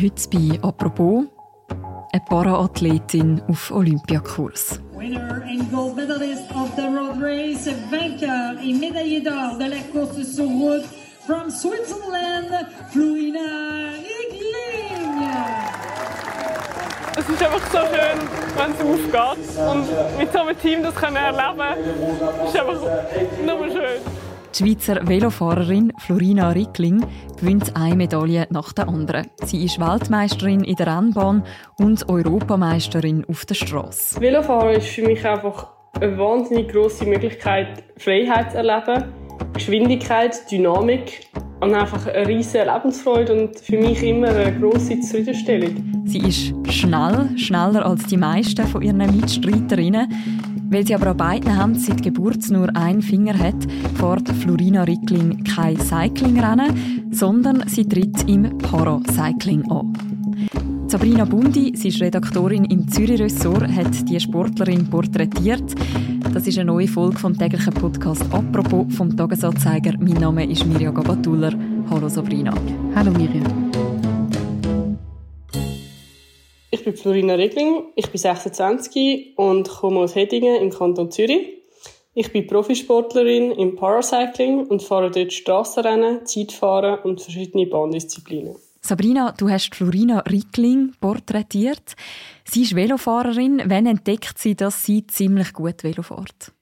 heute bei «Apropos» eine Paraathletin auf Olympiakurs. Winner and gold medalist of the road race, vainqueur et médaillée d'or de la course sur route from Switzerland, Florina Riegling. Es ist einfach so schön, wenn es aufgeht. Und mit so einem Team das können erleben, ist einfach nur schön. Die Schweizer Velofahrerin Florina Rickling gewinnt eine Medaille nach der anderen. Sie ist Weltmeisterin in der Rennbahn und Europameisterin auf der Straße. Velofahren ist für mich einfach eine wahnsinnig grosse Möglichkeit, Freiheit zu erleben, Geschwindigkeit, Dynamik und einfach eine riesige Lebensfreude und für mich immer eine grosse Zufriedenstellung. Sie ist schnell, schneller als die meisten von ihren Mitstreiterinnen. Weil sie aber an beiden Händen seit Geburt nur einen Finger hat, fährt Florina Rickling kein Cyclingrennen, sondern sie tritt im Paracycling an. Sabrina Bundi, sie ist Redaktorin im Zürich-Ressort, hat die Sportlerin porträtiert. Das ist eine neue Folge vom täglichen Podcast «Apropos» vom Tagesanzeiger. Mein Name ist Mirja Gabatuller. Hallo Sabrina. Hallo Mirja. Bin Florina Regling, ich bin 26 und komme aus Heddingen im Kanton Zürich. Ich bin Profisportlerin im Paracycling und fahre dort Strassenrennen, Zeitfahren und verschiedene Bahndisziplinen. Sabrina, du hast Florina Rickling porträtiert. Sie ist Velofahrerin. Wann entdeckt sie, dass sie ziemlich gut Velo fährt?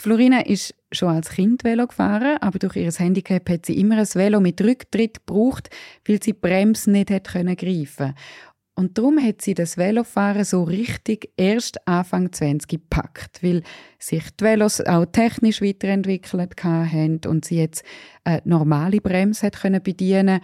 Florina ist schon als Kind Velo gefahren, aber durch ihr Handicap hat sie immer ein Velo mit Rücktritt gebraucht, weil sie die Bremse nicht hat können greifen. Und darum hat sie das Velofahren so richtig erst Anfang 20 gepackt, weil sich die Velos auch technisch weiterentwickelt haben und sie jetzt eine normale Bremse hat können bedienen.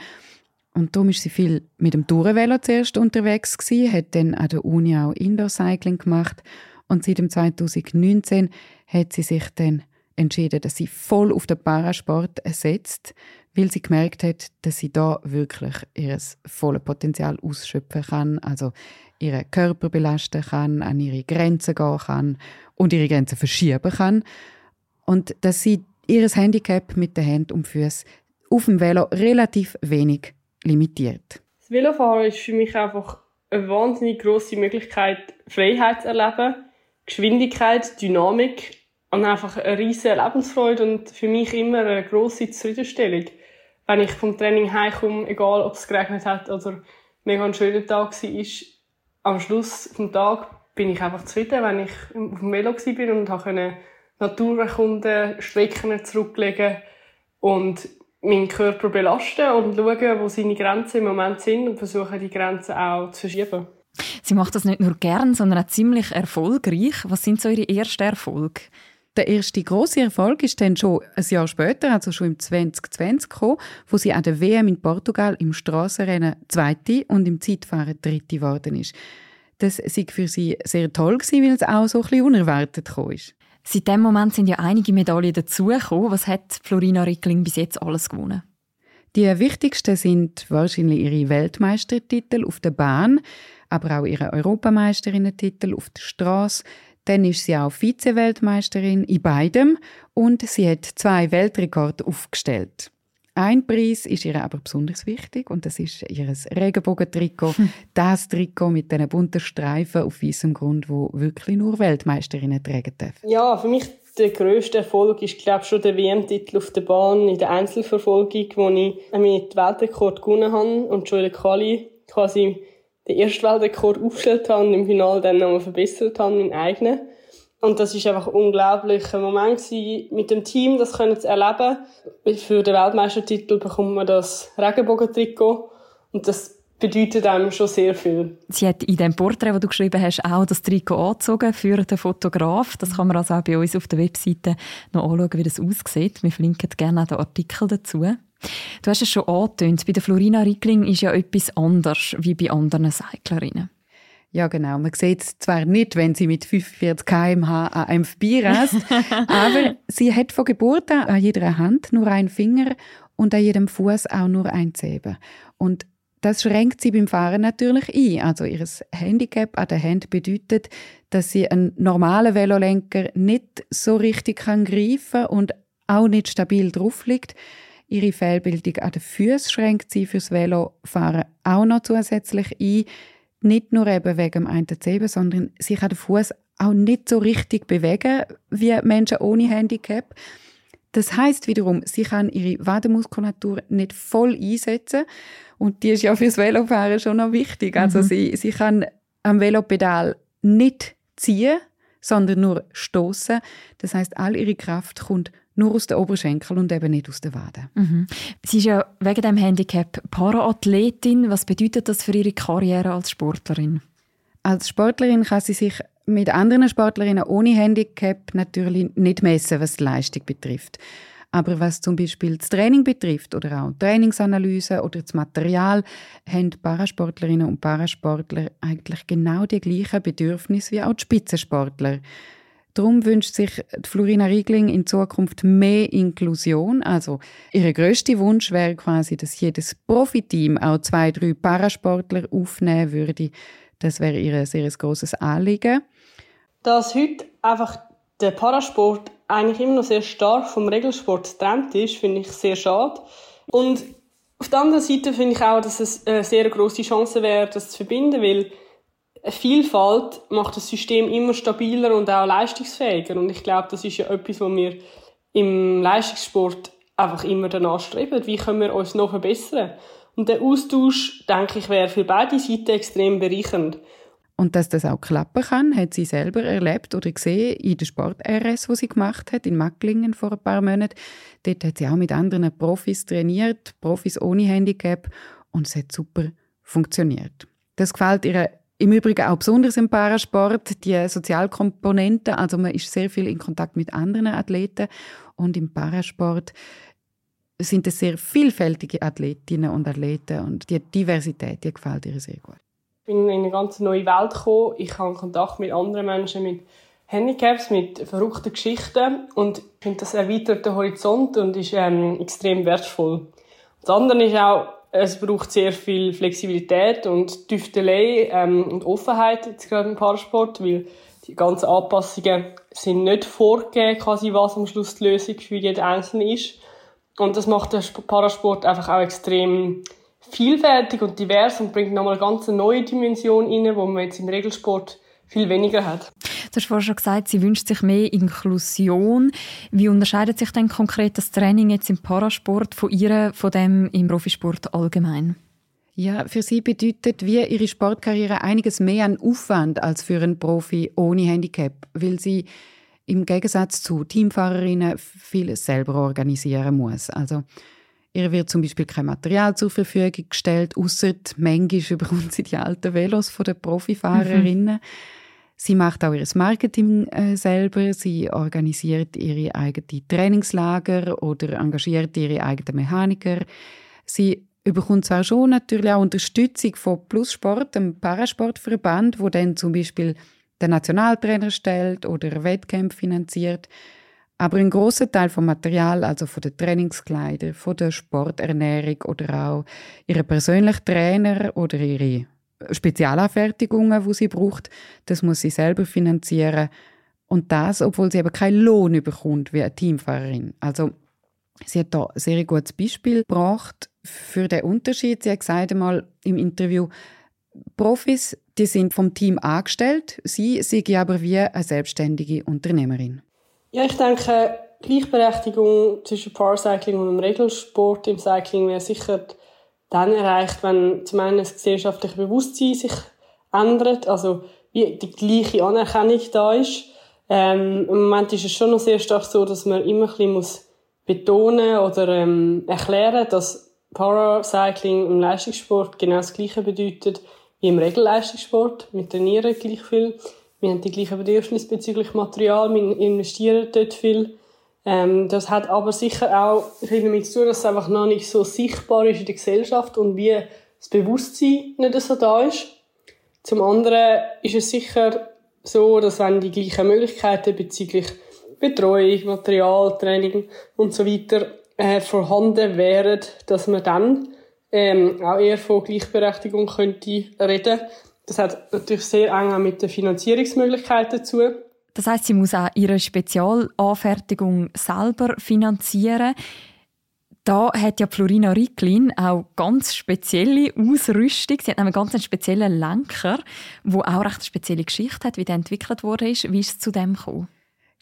Und darum ist sie viel mit dem Tourenvelo zuerst unterwegs gewesen, hat dann an der Uni auch Indoor-Cycling gemacht. Und seit 2019 hat sie sich dann entschieden, dass sie voll auf den Parasport setzt weil sie gemerkt hat, dass sie da wirklich ihr volles Potenzial ausschöpfen kann, also ihren Körper belasten kann, an ihre Grenzen gehen kann und ihre Grenzen verschieben kann und dass sie ihr Handicap mit den Händen und Füßen auf dem Velo relativ wenig limitiert. Das Velofahren ist für mich einfach eine wahnsinnig große Möglichkeit, Freiheit zu erleben, Geschwindigkeit, Dynamik und einfach eine riesige Lebensfreude und für mich immer eine grosse Zufriedenstellung wenn ich vom Training heimkomme, egal ob es geregnet hat oder mega ein schöner Tag war, am Schluss des Tages bin ich einfach zufrieden, wenn ich auf dem Velo war und konnte Natur erkunden, Strecken zurücklegen und meinen Körper belasten und schauen, wo seine Grenzen im Moment sind und versuchen, die Grenzen auch zu verschieben. Sie macht das nicht nur gern, sondern auch ziemlich erfolgreich. Was sind so Ihre ersten Erfolge? Der erste große Erfolg ist dann schon ein Jahr später, also schon im 2020 gekommen, wo sie an der WM in Portugal im Strassenrennen Zweite und im Zeitfahren Dritte geworden ist. Das war für sie sehr toll, weil es auch so ein bisschen unerwartet gekommen ist. Seit dem Moment sind ja einige Medaillen dazugekommen. Was hat Florina Rickling bis jetzt alles gewonnen? Die wichtigsten sind wahrscheinlich ihre Weltmeistertitel auf der Bahn, aber auch ihre Europameisterinnen-Titel auf der Straße, dann ist sie auch Vize-Weltmeisterin in beidem und sie hat zwei Weltrekorde aufgestellt. Ein Preis ist ihr aber besonders wichtig und das ist ihr Regenbogentrikot. Hm. Das Trikot mit diesen bunten Streifen auf weißem Grund, wo wirklich nur Weltmeisterinnen tragen dürfen. Ja, für mich der grösste Erfolg ist, glaube ich, schon der WM-Titel auf der Bahn in der Einzelverfolgung, wo ich mit Weltrekord gewonnen habe und schon in der Quali quasi den ersten Weltrekord aufgestellt habe und im Finale dann nochmal verbessert habe, meinen eigenen. Und das ist einfach ein unglaublicher Moment gewesen, mit dem Team das können zu erleben. Für den Weltmeistertitel bekommt man das Regenbogentrikot und das bedeutet einem schon sehr viel. Sie hat in dem Porträt, das du geschrieben hast, auch das Trikot angezogen für den Fotograf. Das kann man also auch bei uns auf der Webseite noch anschauen, wie das aussieht. Wir verlinken gerne auch den Artikel dazu. Du hast es schon angetönt, bei der Florina Rickling ist ja etwas anders wie bei anderen Cyclerinnen. Ja, genau. Man sieht es zwar nicht, wenn sie mit 45 km/h an einem vorbeirast, aber sie hat von Geburt an an jeder Hand nur einen Finger und an jedem Fuß auch nur ein Zeben. Und das schränkt sie beim Fahren natürlich ein. Also ihr Handicap an der Hand bedeutet, dass sie einen normalen Velolenker nicht so richtig kann greifen und auch nicht stabil drauf liegt. Ihre Fehlbildung an den Füßen schränkt sie fürs Velofahren auch noch zusätzlich ein. Nicht nur eben wegen dem einen Zeben, sondern sie kann den Fuß auch nicht so richtig bewegen wie Menschen ohne Handicap. Das heißt wiederum, sie kann ihre Wadenmuskulatur nicht voll einsetzen und die ist ja fürs Velofahren schon noch wichtig. Also mhm. sie, sie kann am Velopedal nicht ziehen, sondern nur stoßen. Das heißt, all ihre Kraft kommt nur aus den Oberschenkeln und eben nicht aus den Waden. Mhm. Sie ist ja wegen dem Handicap Paraathletin. Was bedeutet das für ihre Karriere als Sportlerin? Als Sportlerin kann sie sich mit anderen Sportlerinnen ohne Handicap natürlich nicht messen, was die Leistung betrifft. Aber was zum Beispiel das Training betrifft oder auch Trainingsanalyse oder das Material, haben Parasportlerinnen und Parasportler eigentlich genau die gleichen Bedürfnisse wie auch die Spitzensportler. Darum wünscht sich Florina Riegling in Zukunft mehr Inklusion. Also ihr größter Wunsch wäre quasi, dass jedes Profiteam auch zwei, drei Parasportler aufnehmen würde. Das wäre ihr sehr großes Anliegen. Dass heute einfach der Parasport eigentlich immer noch sehr stark vom Regelsport getrennt ist, finde ich sehr schade. Und auf der anderen Seite finde ich auch, dass es eine sehr große Chance wäre, das zu verbinden, weil Vielfalt macht das System immer stabiler und auch leistungsfähiger. Und ich glaube, das ist ja etwas, was wir im Leistungssport einfach immer danach streben. Wie können wir uns noch verbessern? Und der Austausch, denke ich, wäre für beide Seiten extrem bereichernd. Und dass das auch klappen kann, hat sie selber erlebt oder gesehen in der Sport-RS, wo sie gemacht hat, in Macklingen vor ein paar Monaten. Dort hat sie auch mit anderen Profis trainiert, Profis ohne Handicap, und es hat super funktioniert. Das gefällt ihr im Übrigen auch besonders im Parasport, die Sozialkomponente, also man ist sehr viel in Kontakt mit anderen Athleten. Und im Parasport sind es sehr vielfältige Athletinnen und Athleten. Und die Diversität, die gefällt ihr sehr gut. Bin in eine ganz neue Welt gekommen. Ich habe Kontakt mit anderen Menschen mit Handicaps, mit verrückten Geschichten. Und ich finde das erweitert den Horizont und ist ähm, extrem wertvoll. Das andere ist auch, es braucht sehr viel Flexibilität und Tüftelei ähm, und Offenheit jetzt gerade im Parasport, weil die ganzen Anpassungen sind nicht vorgegeben, quasi was am Schluss die Lösung für jeden Einzelnen ist. Und das macht den Parasport einfach auch extrem vielfältig und divers und bringt nochmal eine ganz neue Dimension rein, wo man jetzt im Regelsport viel weniger hat. Du hast vorhin schon gesagt, sie wünscht sich mehr Inklusion. Wie unterscheidet sich denn konkret das Training jetzt im Parasport von ihr, von dem im Profisport allgemein? Ja, für sie bedeutet wie ihre Sportkarriere einiges mehr an Aufwand als für einen Profi ohne Handicap, weil sie im Gegensatz zu Teamfahrerinnen vieles selber organisieren muss. Also Ihr wird zum Beispiel kein Material zur Verfügung gestellt, außer manchmal überkommt sie die alten Velos von den Profifahrerinnen. Mhm. Sie macht auch ihr Marketing äh, selber. Sie organisiert ihre eigenen Trainingslager oder engagiert ihre eigenen Mechaniker. Sie überkommt zwar schon natürlich auch Unterstützung von Plussport, dem Parasportverband, wo dann zum Beispiel der Nationaltrainer stellt oder Wettkämpfe finanziert. Aber ein großer Teil vom Material, also von den Trainingskleidern, von der Sporternährung oder auch ihre persönlichen Trainer oder ihre Spezialanfertigungen, wo sie braucht, das muss sie selber finanzieren und das, obwohl sie eben keinen Lohn bekommt wie eine Teamfahrerin. Also sie hat da ein sehr gutes Beispiel gebracht für den Unterschied. Sie hat gesagt einmal im Interview, Profis, die sind vom Team angestellt, sie sind aber wie eine selbstständige Unternehmerin. Ja, ich denke, Gleichberechtigung zwischen Paracycling und dem Regelsport im Cycling wäre sicher dann erreicht, wenn zum einen das gesellschaftliche Bewusstsein sich ändert, also die gleiche Anerkennung da ist. Ähm, Im Moment ist es schon noch sehr stark so, dass man immer ein bisschen muss betonen oder ähm, erklären, dass Paracycling im Leistungssport genau das Gleiche bedeutet wie im Regelleistungssport. Wir trainieren gleich viel. Wir haben die gleichen Bedürfnisse bezüglich Material, wir investieren dort viel. Ähm, das hat aber sicher auch viel damit zu tun, dass es einfach noch nicht so sichtbar ist in der Gesellschaft und wie das Bewusstsein nicht so da ist. Zum anderen ist es sicher so, dass wenn die gleichen Möglichkeiten bezüglich Betreuung, Material, Training und so weiter äh, vorhanden wären, dass man dann ähm, auch eher von Gleichberechtigung könnte reden das hat natürlich sehr eng mit den Finanzierungsmöglichkeiten zu. Das heißt, sie muss auch ihre Spezialanfertigung selber finanzieren. Da hat ja Florina Ricklin auch ganz spezielle Ausrüstung. Sie hat einen ganz speziellen Lenker, der auch recht eine spezielle Geschichte hat, wie der entwickelt wurde. Wie ist es zu dem gekommen?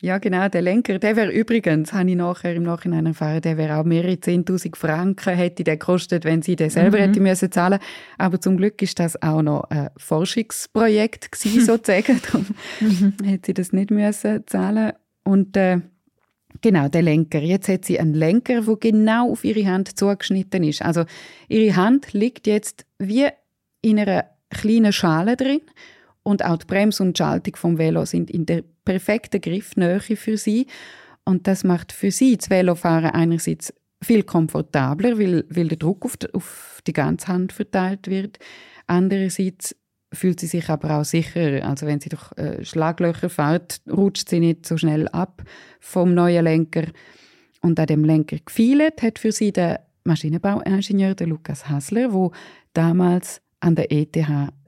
Ja, genau. Der Lenker, der wäre übrigens, habe ich nachher im Nachhinein erfahren, der wäre auch mehrere 10.000 Franken hätte der gekostet, wenn sie den selber mhm. hätte müssen zahlen. Aber zum Glück ist das auch noch ein Forschungsprojekt gewesen, sozusagen. Darum mhm. hätte sie das nicht müssen zahlen. Und äh, Genau, der Lenker. Jetzt hat sie einen Lenker, wo genau auf ihre Hand zugeschnitten ist. Also ihre Hand liegt jetzt wie in einer kleinen Schale drin und auch die Bremse und die Schaltung vom Velo sind in der perfekten Griffnähe für sie. Und das macht für sie das Velofahren einerseits viel komfortabler, weil, weil der Druck auf die, auf die ganze Hand verteilt wird. Andererseits fühlt sie sich aber auch sicherer. Also wenn sie durch äh, Schlaglöcher fährt, rutscht sie nicht so schnell ab vom neuen Lenker. Und an dem Lenker gefeilt hat für sie der Maschinenbauingenieur der Lukas Hasler, wo damals an der ETH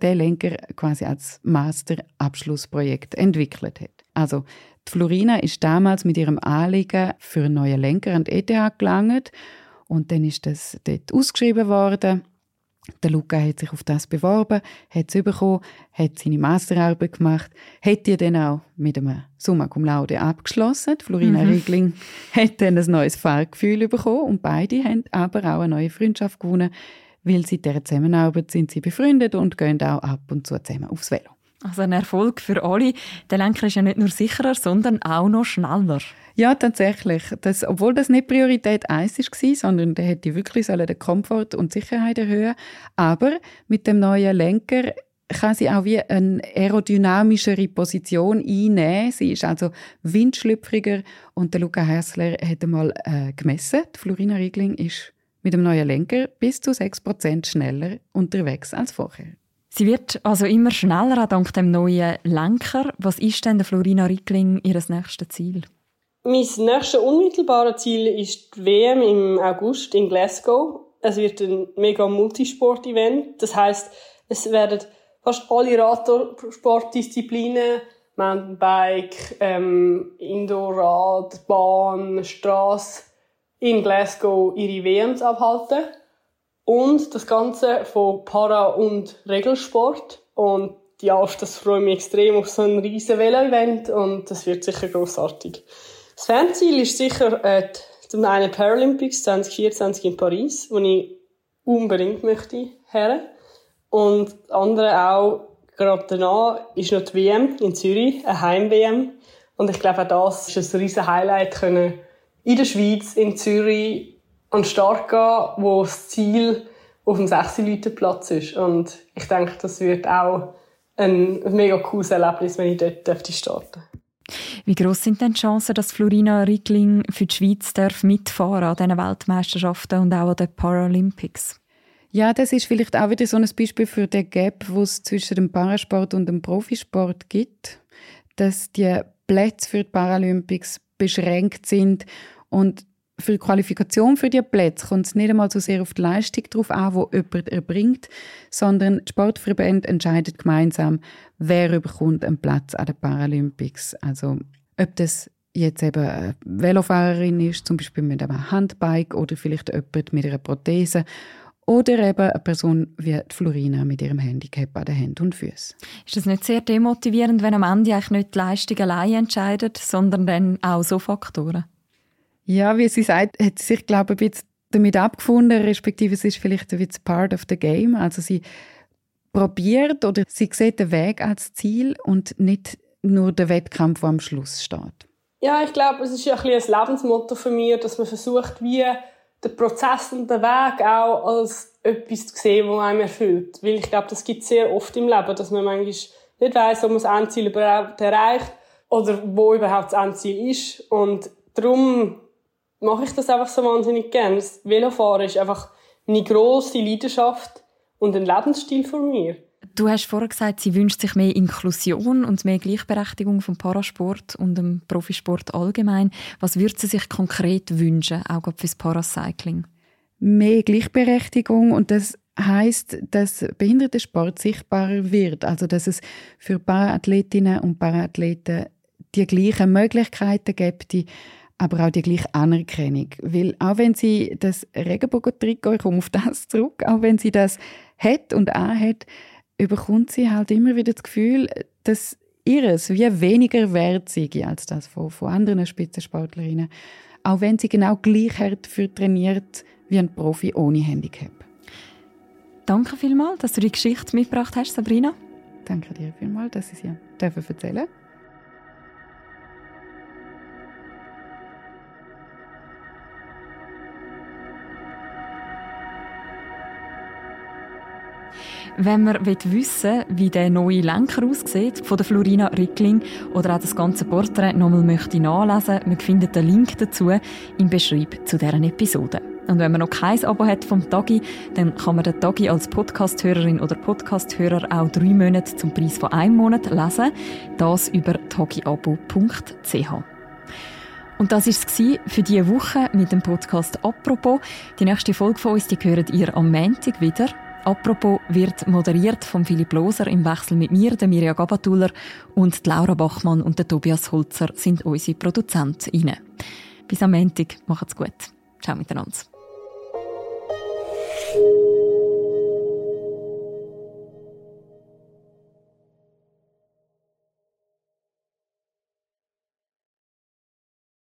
den Lenker quasi als Masterabschlussprojekt entwickelt hat. Also die Florina ist damals mit ihrem Anliegen für einen neuen Lenker an die ETH gelangt und dann ist das dort ausgeschrieben worden der Luca hat sich auf das beworben, hat es bekommen, hat seine Masterarbeit gemacht, hat die dann auch mit einem Summa Cum Laude abgeschlossen. Florina mhm. Riegling hat dann ein neues Fahrgefühl bekommen und beide haben aber auch eine neue Freundschaft gewonnen, weil seit dieser Zusammenarbeit sind sie befreundet und gehen auch ab und zu zusammen aufs Velo. Also ein Erfolg für alle. Der Lenker ist ja nicht nur sicherer, sondern auch noch schneller. Ja, tatsächlich. Das, obwohl das nicht Priorität 1 war, sondern der hätte wirklich den Komfort und Sicherheit erhöhen Aber mit dem neuen Lenker kann sie auch wie eine aerodynamischere Position einnehmen. Sie ist also windschlüpfriger und der Luca Hässler hat einmal äh, gemessen. Die Florina Riegling ist mit dem neuen Lenker bis zu 6% schneller unterwegs als vorher. Sie wird also immer schneller dank dem neuen Lenker. Was ist denn der Florina Riegling ihr nächstes Ziel? Mein nächstes unmittelbares Ziel ist die WM im August in Glasgow. Es wird ein mega Multisport-Event. Das heißt, es werden fast alle Radsportdisziplinen, Mountainbike, ähm, Indoorrad, Bahn, Straße, in Glasgow ihre WMs abhalten. Und das Ganze von Para- und Regelsport. Und ja, das freut mich extrem auf so ein riesen Velo-Event und das wird sicher großartig. Das Fernziel ist sicher äh, zum einen Paralympics 2024 in Paris, wo ich unbedingt möchte her. Und andere auch, gerade danach, ist noch die WM in Zürich, eine Heim-WM. Und ich glaube, auch das ist ein riesen Highlight, können in der Schweiz, in Zürich, an den Start gehen, wo das Ziel auf dem 6 Platz ist. Und ich denke, das wird auch ein mega cooles Erlebnis, wenn ich dort starten darf. Wie groß sind denn die Chancen, dass Florina Rickling für die Schweiz darf mitfahren an diesen Weltmeisterschaften und auch an den Paralympics? Ja, das ist vielleicht auch wieder so ein Beispiel für den Gap, wo es zwischen dem Parasport und dem Profisport gibt, dass die Plätze für die Paralympics beschränkt sind und für die Qualifikation für die Plätze kommt es nicht einmal so sehr auf die Leistung drauf an, die jemand erbringt, sondern die Sportverbände entscheiden gemeinsam, wer überkommt einen Platz an den Paralympics. Also ob das jetzt eben eine Velofahrerin ist, zum Beispiel mit einem Handbike oder vielleicht jemand mit einer Prothese oder eben eine Person wie die Florina mit ihrem Handicap an den Händen und Füßen. Ist das nicht sehr demotivierend, wenn am Ende eigentlich nicht die Leistung allein entscheidet, sondern dann auch so Faktoren? Ja, wie sie sagt, hat sie sich, glaube ich, ein bisschen damit abgefunden, respektive es ist vielleicht ein bisschen part of the game. Also sie probiert oder sie sieht den Weg als Ziel und nicht nur den Wettkampf, der am Schluss steht. Ja, ich glaube, es ist ja ein, ein Lebensmotto für mich, dass man versucht, wie den Prozess und den Weg auch als etwas zu sehen, das einem erfüllt. Weil ich glaube, das gibt es sehr oft im Leben, dass man manchmal nicht weiss, ob man das Endziel überhaupt erreicht oder wo überhaupt das Endziel ist. Und darum mache ich das einfach so wahnsinnig gerne. Das Velofahren ist einfach meine grosse Leidenschaft und ein Lebensstil von mir. Du hast vorher gesagt, sie wünscht sich mehr Inklusion und mehr Gleichberechtigung vom Parasport und dem Profisport allgemein. Was würde sie sich konkret wünschen, auch für das Paracycling? Mehr Gleichberechtigung und das heißt, dass Behindertensport sichtbarer wird, also dass es für Paraathletinnen und Paraathleten die gleichen Möglichkeiten gibt, aber auch die gleiche Anerkennung. Weil auch wenn sie das Regenbogen-Trikot, ich komme auf das zurück, auch wenn sie das hat und hat, überkommt sie halt immer wieder das Gefühl, dass ihres wie weniger wert sei als das von, von anderen Spitzensportlerinnen. Auch wenn sie genau gleich hart für trainiert wie ein Profi ohne Handicap. Danke vielmals, dass du die Geschichte mitgebracht hast, Sabrina. Danke dir vielmals, dass ich sie erzählen durfte. Wenn man wissen will, wie der neue Lenker aussieht, von der Florina Rickling oder auch das ganze Porträt nochmal möchte nachlesen, man findet den Link dazu im Beschreib zu deren Episode. Und wenn man noch kein Abo hat vom Tagi, dann kann man den Tagi als Podcasthörerin oder Podcasthörer auch drei Monate zum Preis von einem Monat lesen. Das über tagiabo.ch. Und das war es für diese Woche mit dem Podcast «Apropos». Die nächste Folge von uns, die hört ihr am Montag wieder. Apropos wird moderiert von Philipp Loser im Wechsel mit mir, der Mirja Gabatuller und Laura Bachmann und der Tobias Holzer sind unsere Produzentinnen. Bis am Montag, macht's gut. Ciao miteinander.